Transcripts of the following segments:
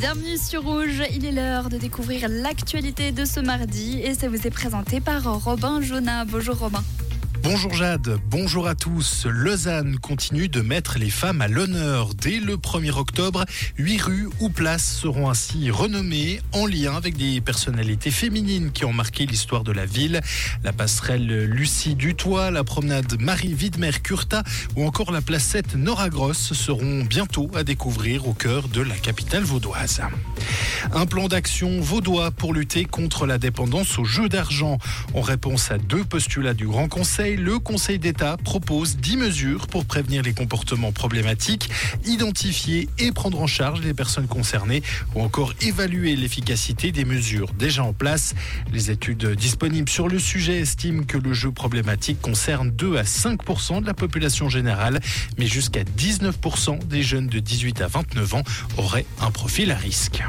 Bienvenue sur Rouge, il est l'heure de découvrir l'actualité de ce mardi et ça vous est présenté par Robin Jonat. Bonjour Robin. Bonjour Jade, bonjour à tous. Lausanne continue de mettre les femmes à l'honneur. Dès le 1er octobre, huit rues ou places seront ainsi renommées en lien avec des personnalités féminines qui ont marqué l'histoire de la ville. La passerelle Lucie Dutoit, la promenade Marie Widmer-Curta ou encore la placette Nora Gross seront bientôt à découvrir au cœur de la capitale vaudoise. Un plan d'action vaudois pour lutter contre la dépendance aux jeux d'argent. En réponse à deux postulats du Grand Conseil, le Conseil d'État propose 10 mesures pour prévenir les comportements problématiques, identifier et prendre en charge les personnes concernées ou encore évaluer l'efficacité des mesures déjà en place. Les études disponibles sur le sujet estiment que le jeu problématique concerne 2 à 5% de la population générale, mais jusqu'à 19% des jeunes de 18 à 29 ans auraient un profil à risque.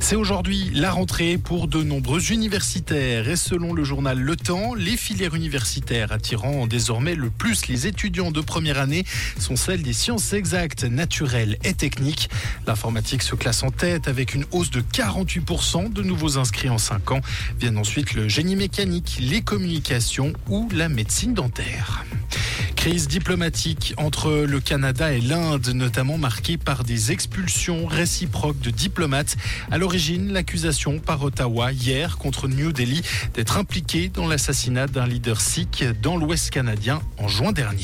C'est aujourd'hui la rentrée pour de nombreux universitaires et selon le journal Le Temps, les filières universitaires attirant désormais le plus les étudiants de première année sont celles des sciences exactes, naturelles et techniques. L'informatique se classe en tête avec une hausse de 48% de nouveaux inscrits en 5 ans. Viennent ensuite le génie mécanique, les communications ou la médecine dentaire. Crise diplomatique entre le Canada et l'Inde, notamment marquée par des expulsions réciproques de diplomates. À l'origine, l'accusation par Ottawa hier contre New Delhi d'être impliqué dans l'assassinat d'un leader sikh dans l'Ouest canadien en juin dernier.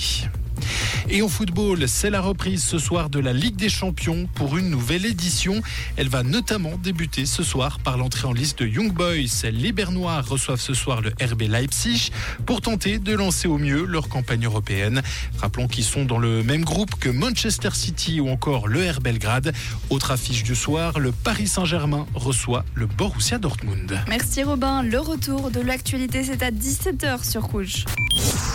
Et au football, c'est la reprise ce soir de la Ligue des Champions pour une nouvelle édition. Elle va notamment débuter ce soir par l'entrée en liste de Young Boys. Les Bernois reçoivent ce soir le RB Leipzig pour tenter de lancer au mieux leur campagne européenne. Rappelons qu'ils sont dans le même groupe que Manchester City ou encore le RB Belgrade. Autre affiche du soir, le Paris Saint-Germain reçoit le Borussia Dortmund. Merci Robin. Le retour de l'actualité, c'est à 17h sur Rouge.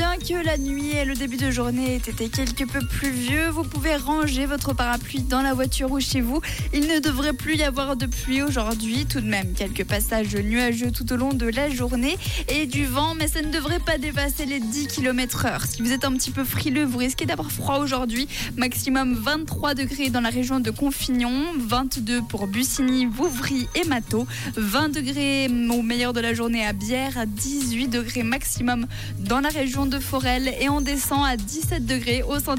Bien que la nuit et le début de journée aient été quelque peu pluvieux, vous pouvez ranger votre parapluie dans la voiture ou chez vous. Il ne devrait plus y avoir de pluie aujourd'hui. Tout de même, quelques passages nuageux tout au long de la journée et du vent, mais ça ne devrait pas dépasser les 10 km heure. Si vous êtes un petit peu frileux, vous risquez d'avoir froid aujourd'hui. Maximum 23 degrés dans la région de Confignon, 22 pour Bussigny, Vouvry et Mato, 20 degrés au meilleur de la journée à Bière, 18 degrés maximum dans la région de Forel et on descend à 17 degrés au centre